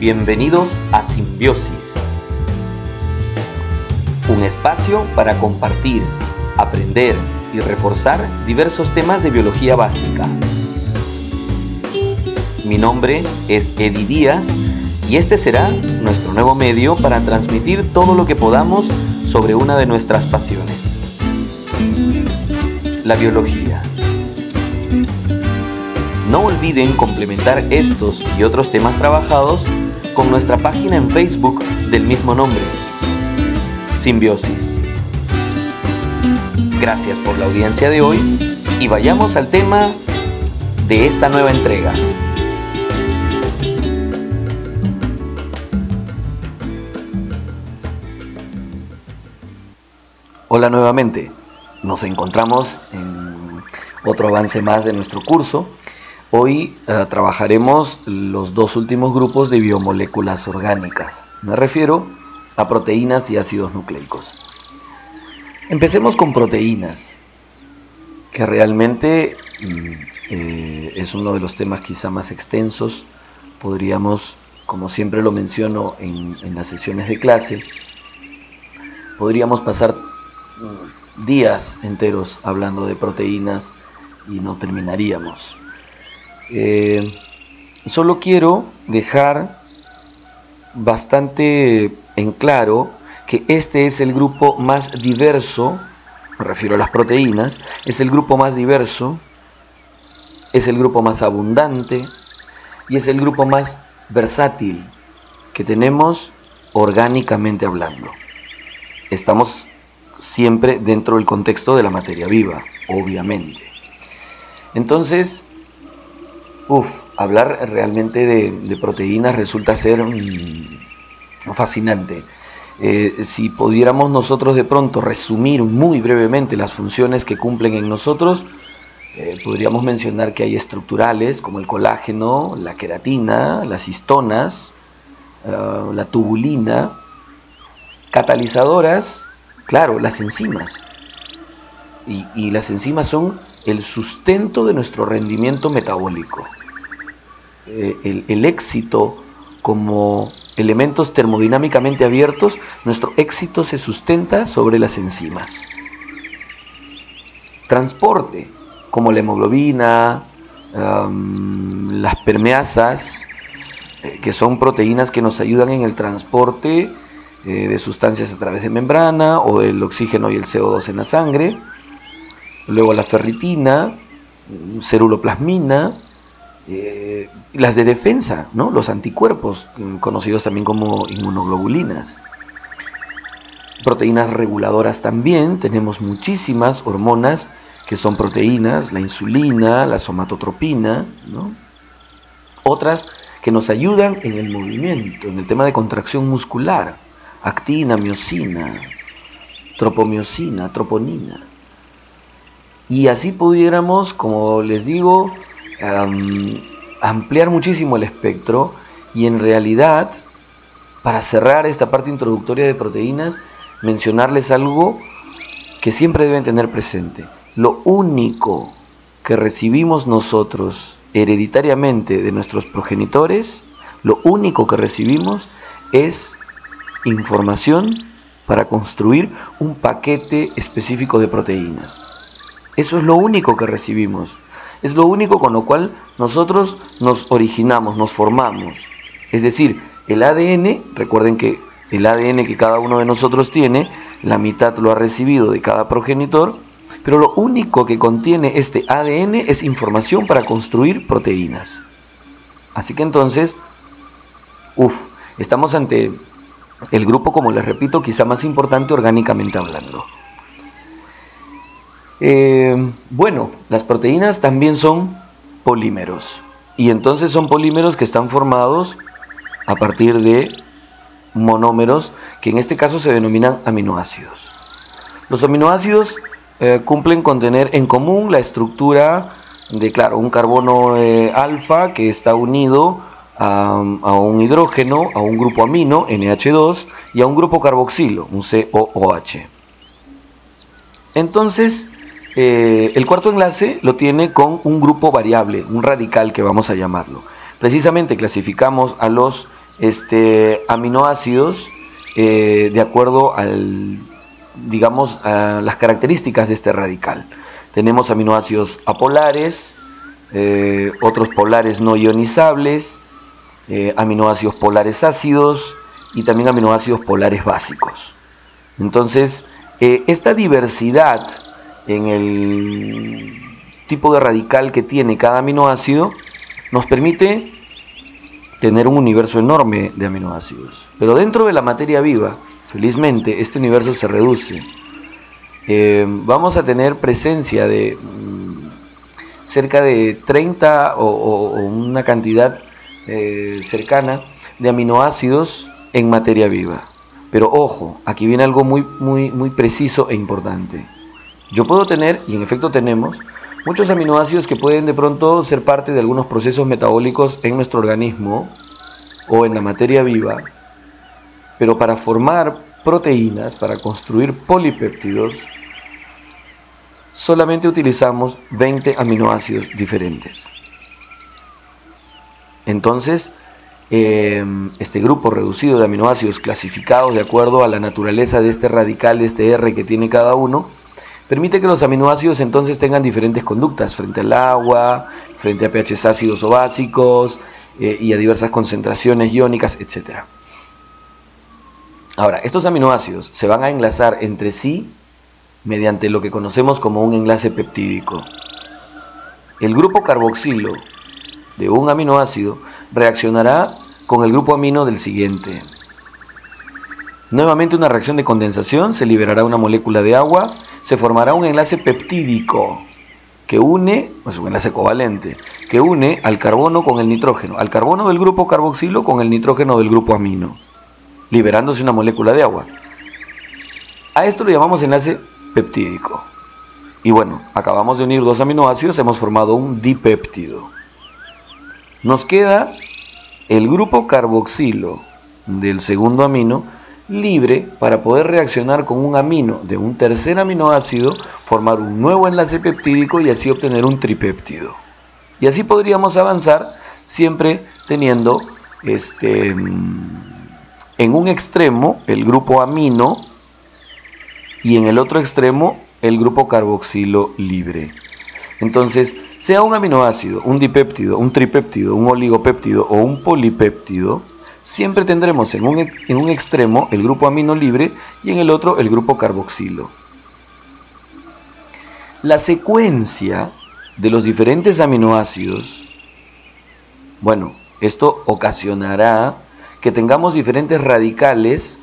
Bienvenidos a Simbiosis, un espacio para compartir, aprender y reforzar diversos temas de biología básica. Mi nombre es Eddie Díaz y este será nuestro nuevo medio para transmitir todo lo que podamos sobre una de nuestras pasiones, la biología. No olviden complementar estos y otros temas trabajados con nuestra página en Facebook del mismo nombre, Simbiosis. Gracias por la audiencia de hoy y vayamos al tema de esta nueva entrega. Hola nuevamente, nos encontramos en otro avance más de nuestro curso Hoy eh, trabajaremos los dos últimos grupos de biomoléculas orgánicas. Me refiero a proteínas y ácidos nucleicos. Empecemos con proteínas, que realmente mm, eh, es uno de los temas quizá más extensos. Podríamos, como siempre lo menciono en, en las sesiones de clase, podríamos pasar mm, días enteros hablando de proteínas y no terminaríamos. Eh, solo quiero dejar bastante en claro que este es el grupo más diverso, me refiero a las proteínas, es el grupo más diverso, es el grupo más abundante y es el grupo más versátil que tenemos orgánicamente hablando. Estamos siempre dentro del contexto de la materia viva, obviamente. Entonces, Uf, hablar realmente de, proteínas resulta ser fascinante. Eh, si pudiéramos nosotros de pronto resumir muy brevemente las funciones que cumplen en nosotros, eh, podríamos mencionar que hay estructurales como el colágeno, la queratina, las histonas, eh, la tubulina, catalizadoras, claro, las enzimas. y las enzimas son el sustento de nuestro rendimiento metabólico. Eh, el, éxito como elementos termodinámicamente abiertos, nuestro éxito se sustenta sobre las enzimas. Transporte, como la hemoglobina, las permeasas, eh, que son proteínas que nos ayudan en el transporte eh, de sustancias a través de membrana o el oxígeno y el CO2 en la sangre. Luego la ferritina, ceruloplasmina, eh, las de defensa, ¿no? los anticuerpos, mm, conocidos también como inmunoglobulinas. Proteínas reguladoras también, tenemos muchísimas hormonas que son proteínas, la insulina, la somatotropina, otras que nos ayudan en el movimiento, en el tema de contracción muscular, actina, miocina, tropomiocina, troponina. Y así pudiéramos, como les digo, ampliar muchísimo el espectro y en realidad, para cerrar esta parte introductoria de proteínas, mencionarles algo que siempre deben tener presente. Lo único que recibimos nosotros hereditariamente de nuestros progenitores, lo único que recibimos es información para construir un paquete específico de proteínas. Eso es lo único que recibimos. Es lo único con lo cual nosotros nos originamos, nos formamos. Es decir, el ADN, recuerden que el ADN que cada uno de nosotros tiene, la mitad lo ha recibido de cada progenitor, pero lo único que contiene este ADN es información para construir proteínas. Así que entonces, uff, estamos ante el grupo, como les repito, quizá más importante orgánicamente hablando. Eh, bueno, las proteínas también son polímeros. Y entonces son polímeros que están formados a partir de monómeros, que en este caso se denominan aminoácidos. Los aminoácidos eh, cumplen con tener en común la estructura de, claro, un carbono eh, alfa que está unido a, a, un hidrógeno, a un grupo amino, NH2, y a un grupo carboxilo, un COOH. Entonces, eh, el cuarto enlace lo tiene con un grupo variable, un radical que vamos a llamarlo. Precisamente clasificamos a los este, aminoácidos eh, de acuerdo al, digamos, a las características de este radical. Tenemos aminoácidos apolares, eh, otros polares no ionizables, aminoácidos polares ácidos y también aminoácidos polares básicos. Entonces, esta diversidad en el tipo de radical que tiene cada aminoácido nos permite tener un universo enorme de aminoácidos. Pero dentro de la materia viva, felizmente, este universo se reduce. Eh, vamos a tener presencia de mm, cerca de 30 o, una cantidad eh, cercana de aminoácidos en materia viva. Pero ojo, aquí viene algo muy, muy, muy preciso e importante. Yo puedo tener, y en efecto tenemos, muchos aminoácidos que pueden de pronto ser parte de algunos procesos metabólicos en nuestro organismo o en la materia viva, pero para formar proteínas, para construir polipéptidos, solamente utilizamos 20 aminoácidos diferentes. Entonces, em, este grupo reducido de aminoácidos clasificados de acuerdo a la naturaleza de este radical, de este R que tiene cada uno, permite que los aminoácidos entonces tengan diferentes conductas frente al agua, frente a pHs ácidos o básicos eh, y a diversas concentraciones iónicas, etc. Ahora, estos aminoácidos se van a enlazar entre sí mediante lo que conocemos como un enlace peptídico. El grupo carboxilo de un aminoácido reaccionará con el grupo amino del siguiente. Nuevamente una reacción de condensación, se liberará una molécula de agua se formará un enlace peptídico que une, pues un enlace covalente, que une al carbono con el nitrógeno, al carbono del grupo carboxilo con el nitrógeno del grupo amino, liberándose una molécula de agua. A esto lo llamamos enlace peptídico. Y bueno, acabamos de unir dos aminoácidos, hemos formado un dipéptido. Nos queda el grupo carboxilo del segundo amino libre para poder reaccionar con un amino de un tercer aminoácido, formar un nuevo enlace peptídico y así obtener un tripéptido. Y así podríamos avanzar siempre teniendo este, en un extremo el grupo amino y en el otro extremo el grupo carboxilo libre. Entonces, sea un aminoácido, un dipéptido, un tripéptido, un oligopéptido o un polipéptido, siempre tendremos en un, en un extremo el grupo amino libre y en el otro el grupo carboxilo. La secuencia de los diferentes aminoácidos, bueno, esto ocasionará que tengamos diferentes radicales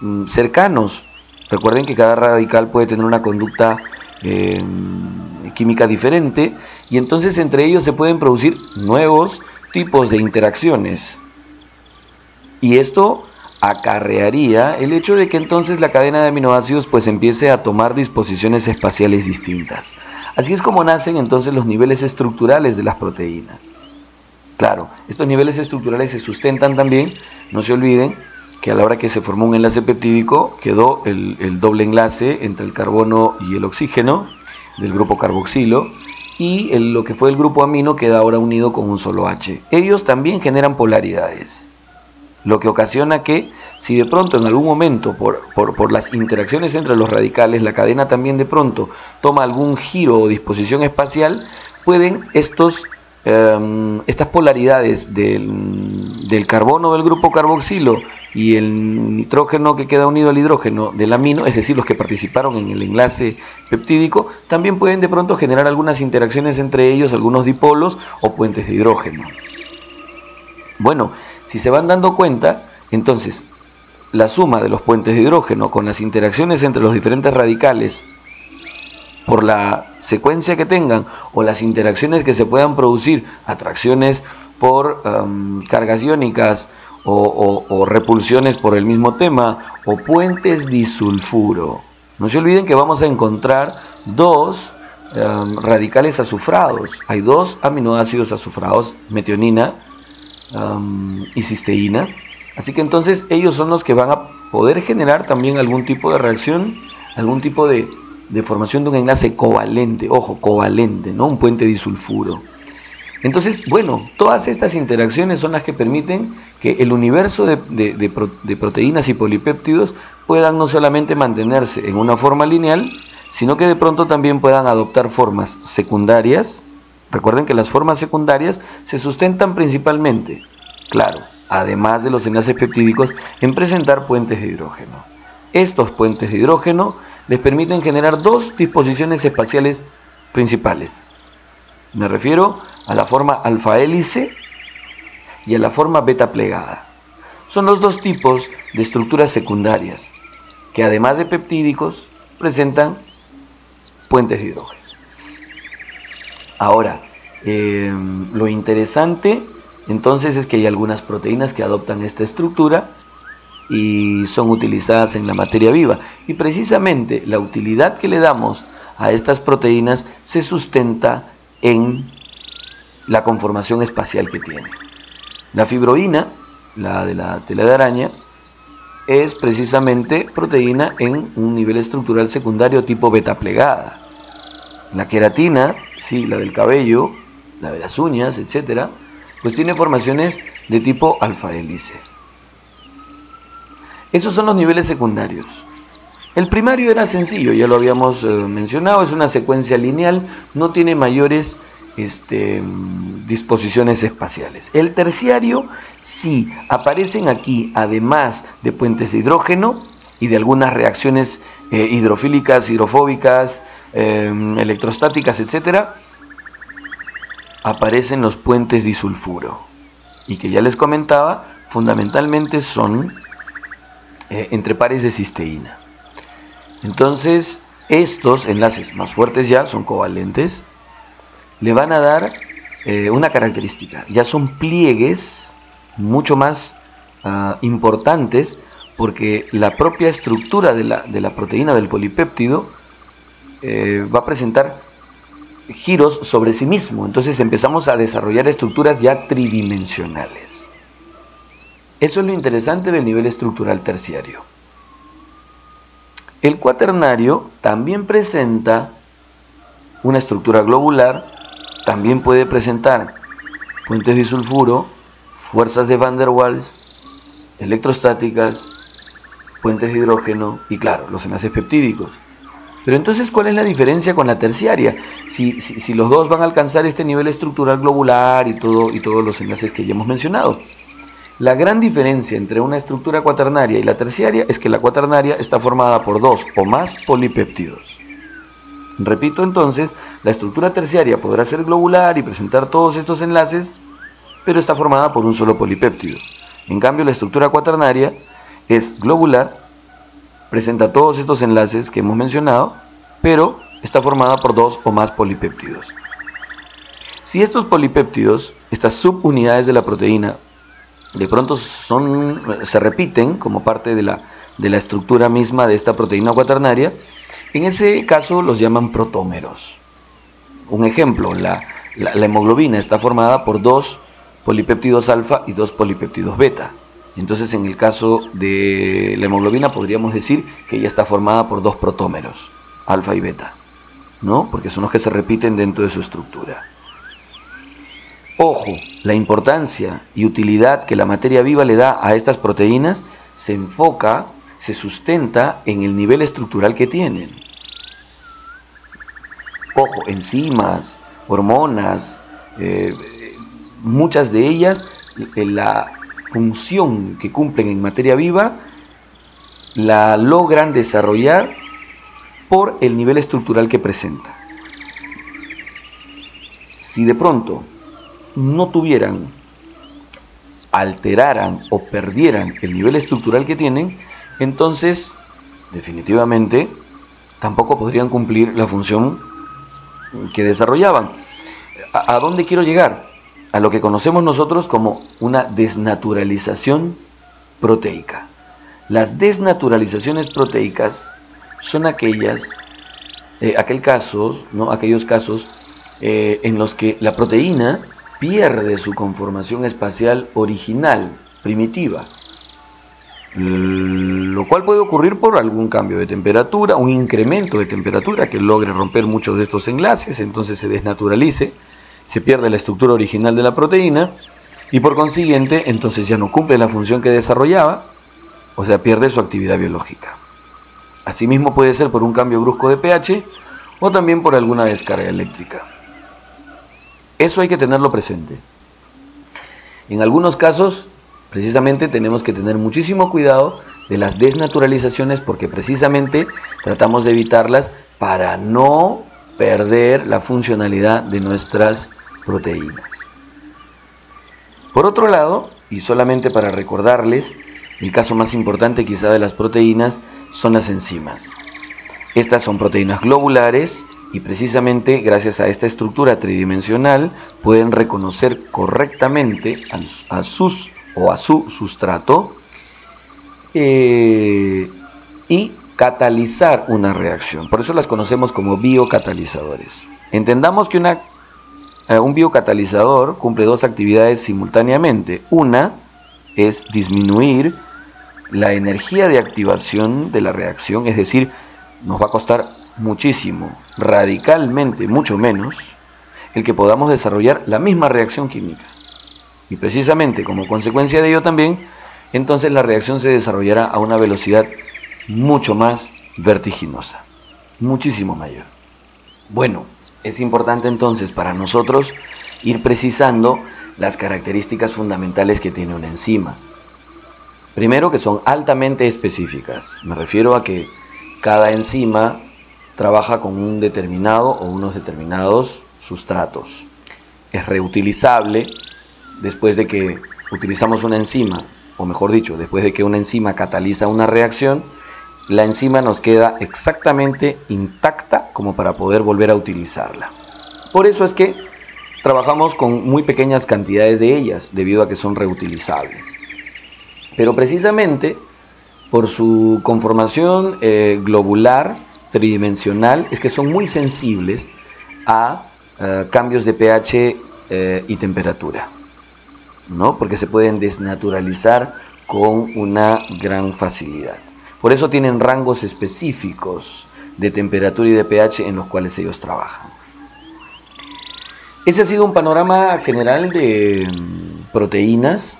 mm, cercanos. Recuerden que cada radical puede tener una conducta em, química diferente y entonces entre ellos se pueden producir nuevos tipos de interacciones. Y esto acarrearía el hecho de que entonces la cadena de aminoácidos pues empiece a tomar disposiciones espaciales distintas. Así es como nacen entonces los niveles estructurales de las proteínas. Claro, estos niveles estructurales se sustentan también, no se olviden, que a la hora que se formó un enlace peptídico quedó el, doble enlace entre el carbono y el oxígeno del grupo carboxilo y lo que fue el grupo amino queda ahora unido con un solo H. Ellos también generan polaridades lo que ocasiona que si de pronto en algún momento por, por, las interacciones entre los radicales la cadena también de pronto toma algún giro o disposición espacial, pueden estos, em, estas polaridades del, del, carbono del grupo carboxilo y el nitrógeno que queda unido al hidrógeno del amino, es decir, los que participaron en el enlace peptídico, también pueden de pronto generar algunas interacciones entre ellos, algunos dipolos o puentes de hidrógeno. Bueno, si se van dando cuenta, entonces la suma de los puentes de hidrógeno con las interacciones entre los diferentes radicales por la secuencia que tengan o las interacciones que se puedan producir, atracciones por cargas iónicas o, repulsiones por el mismo tema o puentes disulfuro. No se olviden que vamos a encontrar dos radicales azufrados. Hay dos aminoácidos azufrados, metionina y cisteína. Así que entonces ellos son los que van a poder generar también algún tipo de reacción, algún tipo de, de formación de un enlace covalente, ojo, covalente, ¿no? Un puente disulfuro. Entonces, bueno, todas estas interacciones son las que permiten que el universo de, proteínas y polipéptidos puedan no solamente mantenerse en una forma lineal, sino que de pronto también puedan adoptar formas secundarias. Recuerden que las formas secundarias se sustentan principalmente, claro, además de los enlaces peptídicos, en presentar puentes de hidrógeno. Estos puentes de hidrógeno les permiten generar dos disposiciones espaciales principales. Me refiero a la forma alfa hélice y a la forma beta plegada. Son los dos tipos de estructuras secundarias que además de peptídicos presentan puentes de hidrógeno. Ahora, em, lo interesante entonces es que hay algunas proteínas que adoptan esta estructura y son utilizadas en la materia viva. Y precisamente la utilidad que le damos a estas proteínas se sustenta en la conformación espacial que tiene. La fibroína, la de la tela de araña, es precisamente proteína en un nivel estructural secundario tipo beta plegada. La queratina, sí, la del cabello, la de las uñas, etcétera, pues tiene formaciones de tipo alfa hélice. Esos son los niveles secundarios. El primario era sencillo, ya lo habíamos eh, mencionado, es una secuencia lineal, no tiene mayores este, disposiciones espaciales. El terciario sí aparecen aquí, además de puentes de hidrógeno y de algunas reacciones eh, hidrofílicas, hidrofóbicas, em, electrostáticas, etc., aparecen los puentes disulfuro. Y que ya les comentaba, fundamentalmente son eh, entre pares de cisteína. Entonces, estos enlaces más fuertes ya son covalentes, le van a dar eh, una característica. Ya son pliegues mucho más ah, importantes porque la propia estructura de la, proteína del polipéptido eh, va a presentar giros sobre sí mismo. Entonces empezamos a desarrollar estructuras ya tridimensionales. Eso es lo interesante del nivel estructural terciario. El cuaternario también presenta una estructura globular también puede presentar puentes de sulfuro, fuerzas de Van der Waals, electrostáticas, puentes de hidrógeno y claro, los enlaces peptídicos. Pero entonces, ¿cuál es la diferencia con la terciaria? Si, los dos van a alcanzar este nivel estructural globular y, y todos los enlaces que ya hemos mencionado. La gran diferencia entre una estructura cuaternaria y la terciaria es que la cuaternaria está formada por dos o más polipéptidos. Repito entonces, la estructura terciaria podrá ser globular y presentar todos estos enlaces, pero está formada por un solo polipéptido. En cambio, la estructura cuaternaria es globular, presenta todos estos enlaces que hemos mencionado, pero está formada por dos o más polipéptidos. Si estos polipéptidos, estas subunidades de la proteína, de pronto son, se repiten como parte de la, de la estructura misma de esta proteína cuaternaria, en ese caso los llaman protómeros. Un ejemplo, la, hemoglobina está formada por dos polipéptidos alfa y dos polipéptidos beta. Entonces, en el caso de la hemoglobina podríamos decir que ella está formada por dos protómeros, alfa y beta, ¿no? Porque son los que se repiten dentro de su estructura. Ojo, la importancia y utilidad que la materia viva le da a estas proteínas se enfoca se sustenta en el nivel estructural que tienen. Ojo, enzimas, hormonas, eh, muchas de ellas, eh, la función que cumplen en materia viva, la logran desarrollar por el nivel estructural que presenta. Si de pronto no tuvieran, alteraran o perdieran el nivel estructural que tienen, entonces definitivamente tampoco podrían cumplir la función que desarrollaban. ¿A, dónde quiero llegar? A lo que conocemos nosotros como una desnaturalización proteica. Las desnaturalizaciones proteicas son aquellas, eh, aquel casos, ¿no? aquellos casos eh, en los que la proteína pierde su conformación espacial original, primitiva, lo cual puede ocurrir por algún cambio de temperatura, un incremento de temperatura que logre romper muchos de estos enlaces, entonces se desnaturalice se pierde la estructura original de la proteína y por consiguiente entonces ya no cumple la función que desarrollaba, o sea, pierde su actividad biológica. Asimismo puede ser por un cambio brusco de pH o también por alguna descarga eléctrica. Eso hay que tenerlo presente. En algunos casos, precisamente tenemos que tener muchísimo cuidado de las desnaturalizaciones porque precisamente tratamos de evitarlas para no perder la funcionalidad de nuestras proteínas. Por otro lado, y solamente para recordarles, el caso más importante quizá de las proteínas son las enzimas. Estas son proteínas globulares y precisamente gracias a esta estructura tridimensional pueden reconocer correctamente a, sus o a su sustrato eh, y catalizar una reacción. Por eso las conocemos como biocatalizadores. Entendamos que eh, un biocatalizador cumple dos actividades simultáneamente. Una es disminuir la energía de activación de la reacción, es decir, nos va a costar muchísimo, radicalmente mucho menos, el que podamos desarrollar la misma reacción química. Y precisamente como consecuencia de ello también, entonces la reacción se desarrollará a una velocidad mucho más vertiginosa, muchísimo mayor. Bueno, es importante entonces para nosotros ir precisando las características fundamentales que tiene una enzima. Primero que son altamente específicas. Me refiero a que cada enzima trabaja con un determinado o unos determinados sustratos. Es reutilizable después de que utilizamos una enzima, o mejor dicho, después de que una enzima cataliza una reacción, la enzima nos queda exactamente intacta como para poder volver a utilizarla. Por eso es que trabajamos con muy pequeñas cantidades de ellas, debido a que son reutilizables. Pero precisamente por su conformación eh, globular, tridimensional, es que son muy sensibles a eh, cambios de pH eh, y temperatura, ¿no? porque se pueden desnaturalizar con una gran facilidad. Por eso tienen rangos específicos de temperatura y de pH en los cuales ellos trabajan. Ese ha sido un panorama general de mm, proteínas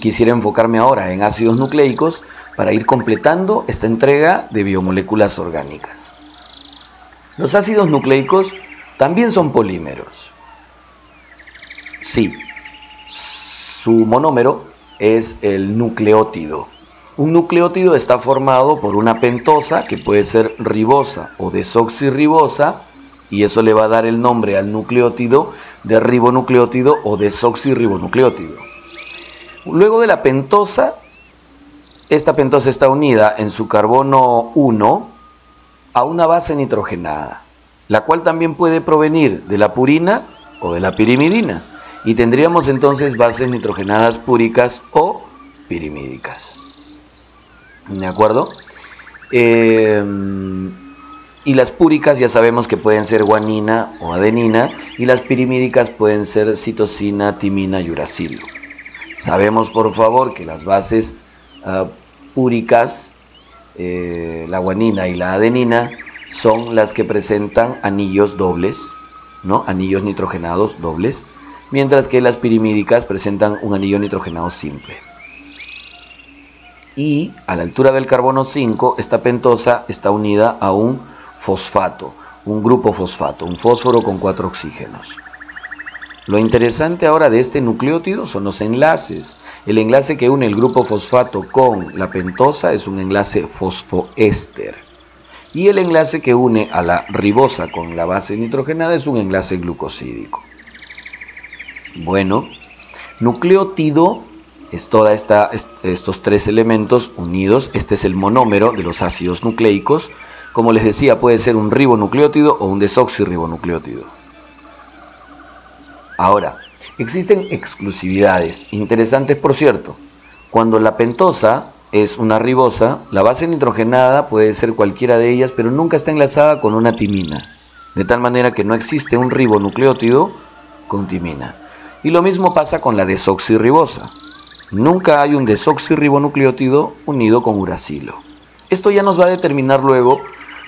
quisiera enfocarme ahora en ácidos nucleicos para ir completando esta entrega de biomoléculas orgánicas. Los ácidos nucleicos también son polímeros. Sí, su monómero es el nucleótido. Un nucleótido está formado por una pentosa que puede ser ribosa o desoxirribosa y eso le va a dar el nombre al nucleótido de ribonucleótido o desoxirribonucleótido. Luego de la pentosa, esta pentosa está unida en su carbono 1 a una base nitrogenada, la cual también puede provenir de la purina o de la pirimidina. Y tendríamos entonces bases nitrogenadas púricas o pirimídicas. ¿De acuerdo? Em, y las púricas ya sabemos que pueden ser guanina o adenina y las pirimídicas pueden ser citosina, timina y uracilo. Sabemos, por favor, que las bases ah, púricas, eh, la guanina y la adenina, son las que presentan anillos dobles, ¿no? Anillos nitrogenados dobles, mientras que las pirimídicas presentan un anillo nitrogenado simple. Y a la altura del carbono 5, esta pentosa está unida a un fosfato, un grupo fosfato, un fósforo con cuatro oxígenos. Lo interesante ahora de este nucleótido son los enlaces. El enlace que une el grupo fosfato con la pentosa es un enlace fosfoéster. Y el enlace que une a la ribosa con la base nitrogenada es un enlace glucosídico. Bueno, nucleótido es toda esta, estos tres elementos unidos. Este es el monómero de los ácidos nucleicos. Como les decía, puede ser un ribonucleótido o un desoxirribonucleótido. Ahora, existen exclusividades, interesantes por cierto. Cuando la pentosa es una ribosa, la base nitrogenada puede ser cualquiera de ellas, pero nunca está enlazada con una timina, de tal manera que no existe un ribonucleótido con timina. Y lo mismo pasa con la desoxirribosa. Nunca hay un desoxirribonucleótido unido con uracilo. Esto ya nos va a determinar luego,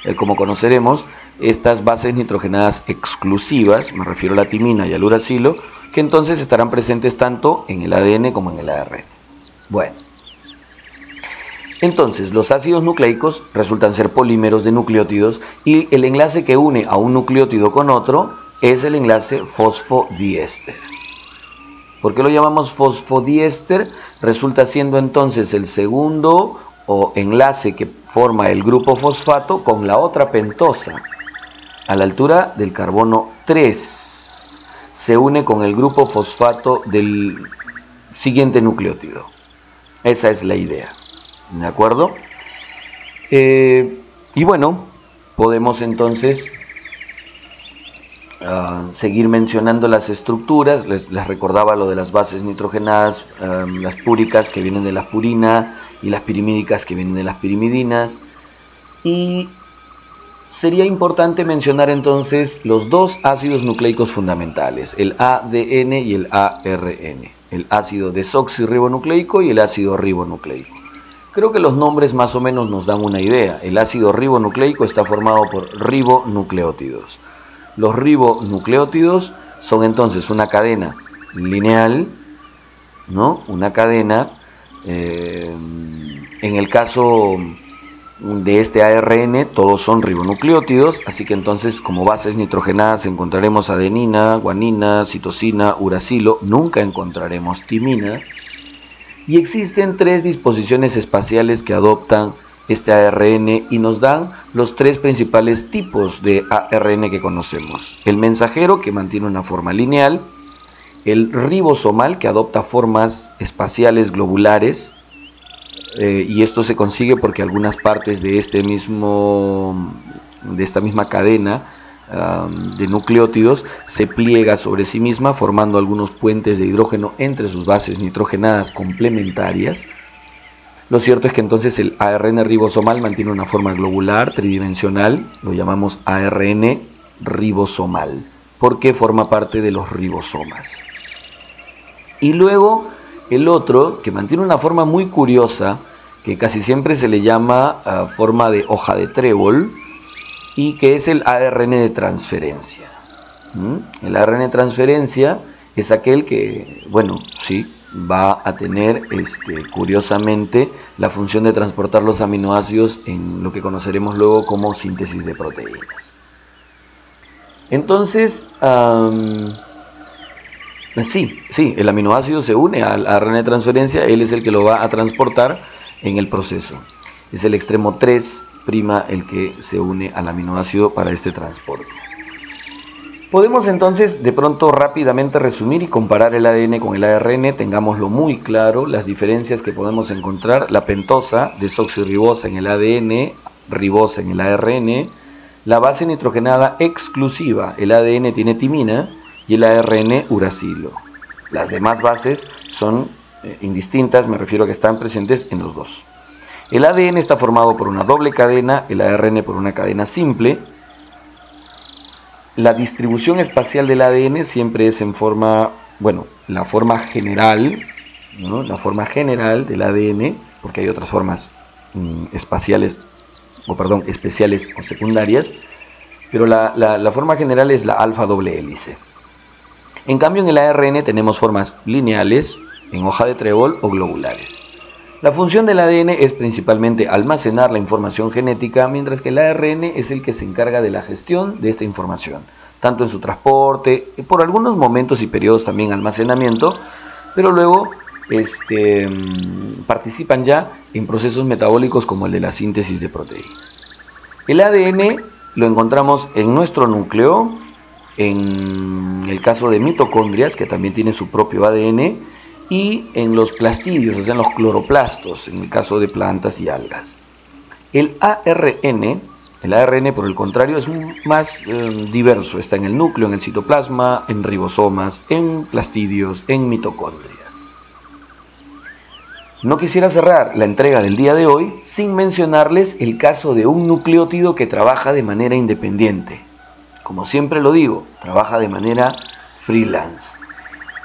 eh, como conoceremos, estas bases nitrogenadas exclusivas, me refiero a la timina y al uracilo, que entonces estarán presentes tanto en el ADN como en el ARN. Bueno, entonces los ácidos nucleicos resultan ser polímeros de nucleótidos y el enlace que une a un nucleótido con otro es el enlace fosfodiéster. ¿Por qué lo llamamos fosfodiéster? Resulta siendo entonces el segundo o enlace que forma el grupo fosfato con la otra pentosa a la altura del carbono 3. Se une con el grupo fosfato del siguiente nucleótido. Esa es la idea. ¿De acuerdo? Eh, y bueno, podemos entonces Seguir mencionando las estructuras, les, recordaba lo de las bases nitrogenadas, las púricas que vienen de la purina y las pirimídicas que vienen de las pirimidinas. Y sería importante mencionar entonces los dos ácidos nucleicos fundamentales, el ADN y el ARN, el ácido desoxirribonucleico y el ácido ribonucleico. Creo que los nombres más o menos nos dan una idea. El ácido ribonucleico está formado por ribonucleótidos. Los ribonucleótidos son entonces una cadena lineal, ¿no? Una cadena, eh, en el caso de este ARN, todos son ribonucleótidos, así que entonces como bases nitrogenadas encontraremos adenina, guanina, citosina, uracilo, nunca encontraremos timina. Y existen tres disposiciones espaciales que adoptan este ARN y nos dan los tres principales tipos de ARN que conocemos. El mensajero que mantiene una forma lineal, el ribosomal que adopta formas espaciales globulares. Eh, y esto se consigue porque algunas partes de este mismo de esta misma cadena de nucleótidos se pliega sobre sí misma formando algunos puentes de hidrógeno entre sus bases nitrogenadas complementarias lo cierto es que entonces el ARN ribosomal mantiene una forma globular, tridimensional, lo llamamos ARN ribosomal, porque forma parte de los ribosomas. Y luego el otro, que mantiene una forma muy curiosa, que casi siempre se le llama ah, forma de hoja de trébol, y que es el ARN de transferencia. ¿Mm? El ARN de transferencia es aquel que, bueno, sí, va a tener, este, curiosamente, la función de transportar los aminoácidos en lo que conoceremos luego como síntesis de proteínas. Entonces, sí, sí, el aminoácido se une al ARN de transferencia, él es el que lo va a transportar en el proceso. Es el extremo 3' el que se une al aminoácido para este transporte. Podemos entonces de pronto rápidamente resumir y comparar el ADN con el ARN, tengámoslo muy claro, las diferencias que podemos encontrar, la pentosa, desoxirribosa en el ADN, ribosa en el ARN, la base nitrogenada exclusiva, el ADN tiene timina y el ARN uracilo. Las demás bases son eh, indistintas, me refiero a que están presentes en los dos. El ADN está formado por una doble cadena, el ARN por una cadena simple, la distribución espacial del ADN siempre es en forma, bueno, la forma general, la forma general del ADN, porque hay otras formas mm, espaciales, o perdón, especiales o secundarias, pero la, la forma general es la alfa doble hélice. En cambio, en el ARN tenemos formas lineales, en hoja de trébol o globulares. La función del ADN es principalmente almacenar la información genética, mientras que el ARN es el que se encarga de la gestión de esta información, tanto en su transporte, por algunos momentos y periodos también almacenamiento, pero luego este, mm, participan ya en procesos metabólicos como el de la síntesis de proteínas. El ADN lo encontramos en nuestro núcleo, en el caso de mitocondrias, que también tiene su propio ADN, y en los plastidios, o sea, en los cloroplastos, en el caso de plantas y algas. El ARN, el ARN por el contrario, es más eh, diverso, está en el núcleo, en el citoplasma, en ribosomas, en plastidios, en mitocondrias. No quisiera cerrar la entrega del día de hoy sin mencionarles el caso de un nucleótido que trabaja de manera independiente. Como siempre lo digo, trabaja de manera freelance.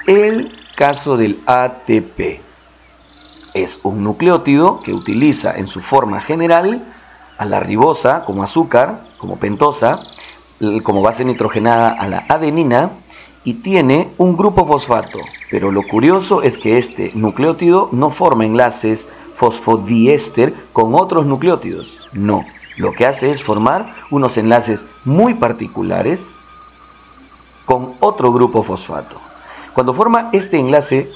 El caso del ATP. Es un nucleótido que utiliza en su forma general a la ribosa como azúcar, como pentosa, como base nitrogenada a la adenina y tiene un grupo fosfato. Pero lo curioso es que este nucleótido no forma enlaces fosfodiéster con otros nucleótidos. No, lo que hace es formar unos enlaces muy particulares con otro grupo fosfato. Cuando forma este enlace,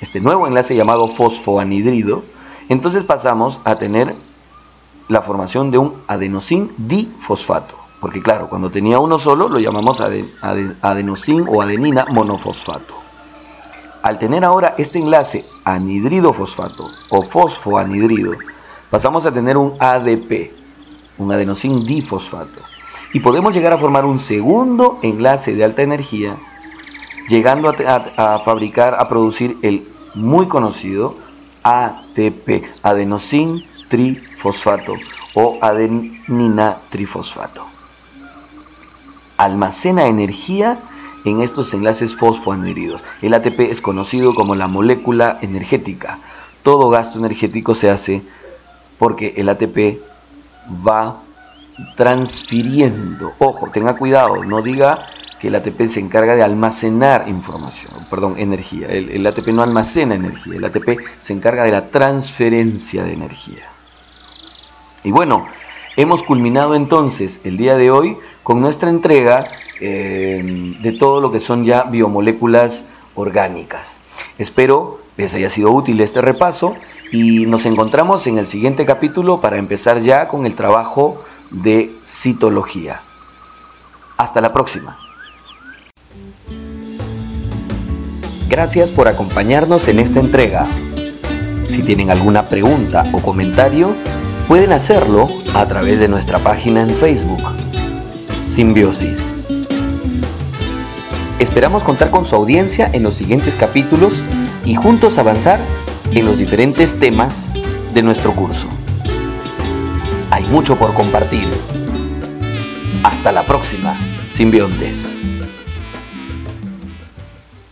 este nuevo enlace llamado fosfoanidrido, entonces pasamos a tener la formación de un adenosin difosfato. Porque claro, cuando tenía uno solo lo llamamos adenosin o adenina monofosfato. Al tener ahora este enlace anhidrido fosfato o fosfoanhidrido, pasamos a tener un ADP, un adenosin difosfato. Y podemos llegar a formar un segundo enlace de alta energía, llegando a, fabricar, a producir el muy conocido ATP, adenosin trifosfato o adenina trifosfato. Almacena energía en estos enlaces fosfoanhidridos. El ATP es conocido como la molécula energética. Todo gasto energético se hace porque el ATP va transfiriendo. Ojo, tenga cuidado, no diga que el ATP se encarga de almacenar información, perdón, energía. El, ATP no almacena energía, el ATP se encarga de la transferencia de energía. Y bueno, hemos culminado entonces el día de hoy con nuestra entrega eh, de todo lo que son ya biomoléculas orgánicas. Espero les haya sido útil este repaso y nos encontramos en el siguiente capítulo para empezar ya con el trabajo de citología. Hasta la próxima. Gracias por acompañarnos en esta entrega. Si tienen alguna pregunta o comentario, pueden hacerlo a través de nuestra página en Facebook Simbiosis. Esperamos contar con su audiencia en los siguientes capítulos y juntos avanzar en los diferentes temas de nuestro curso. Hay mucho por compartir. Hasta la próxima, simbiontes.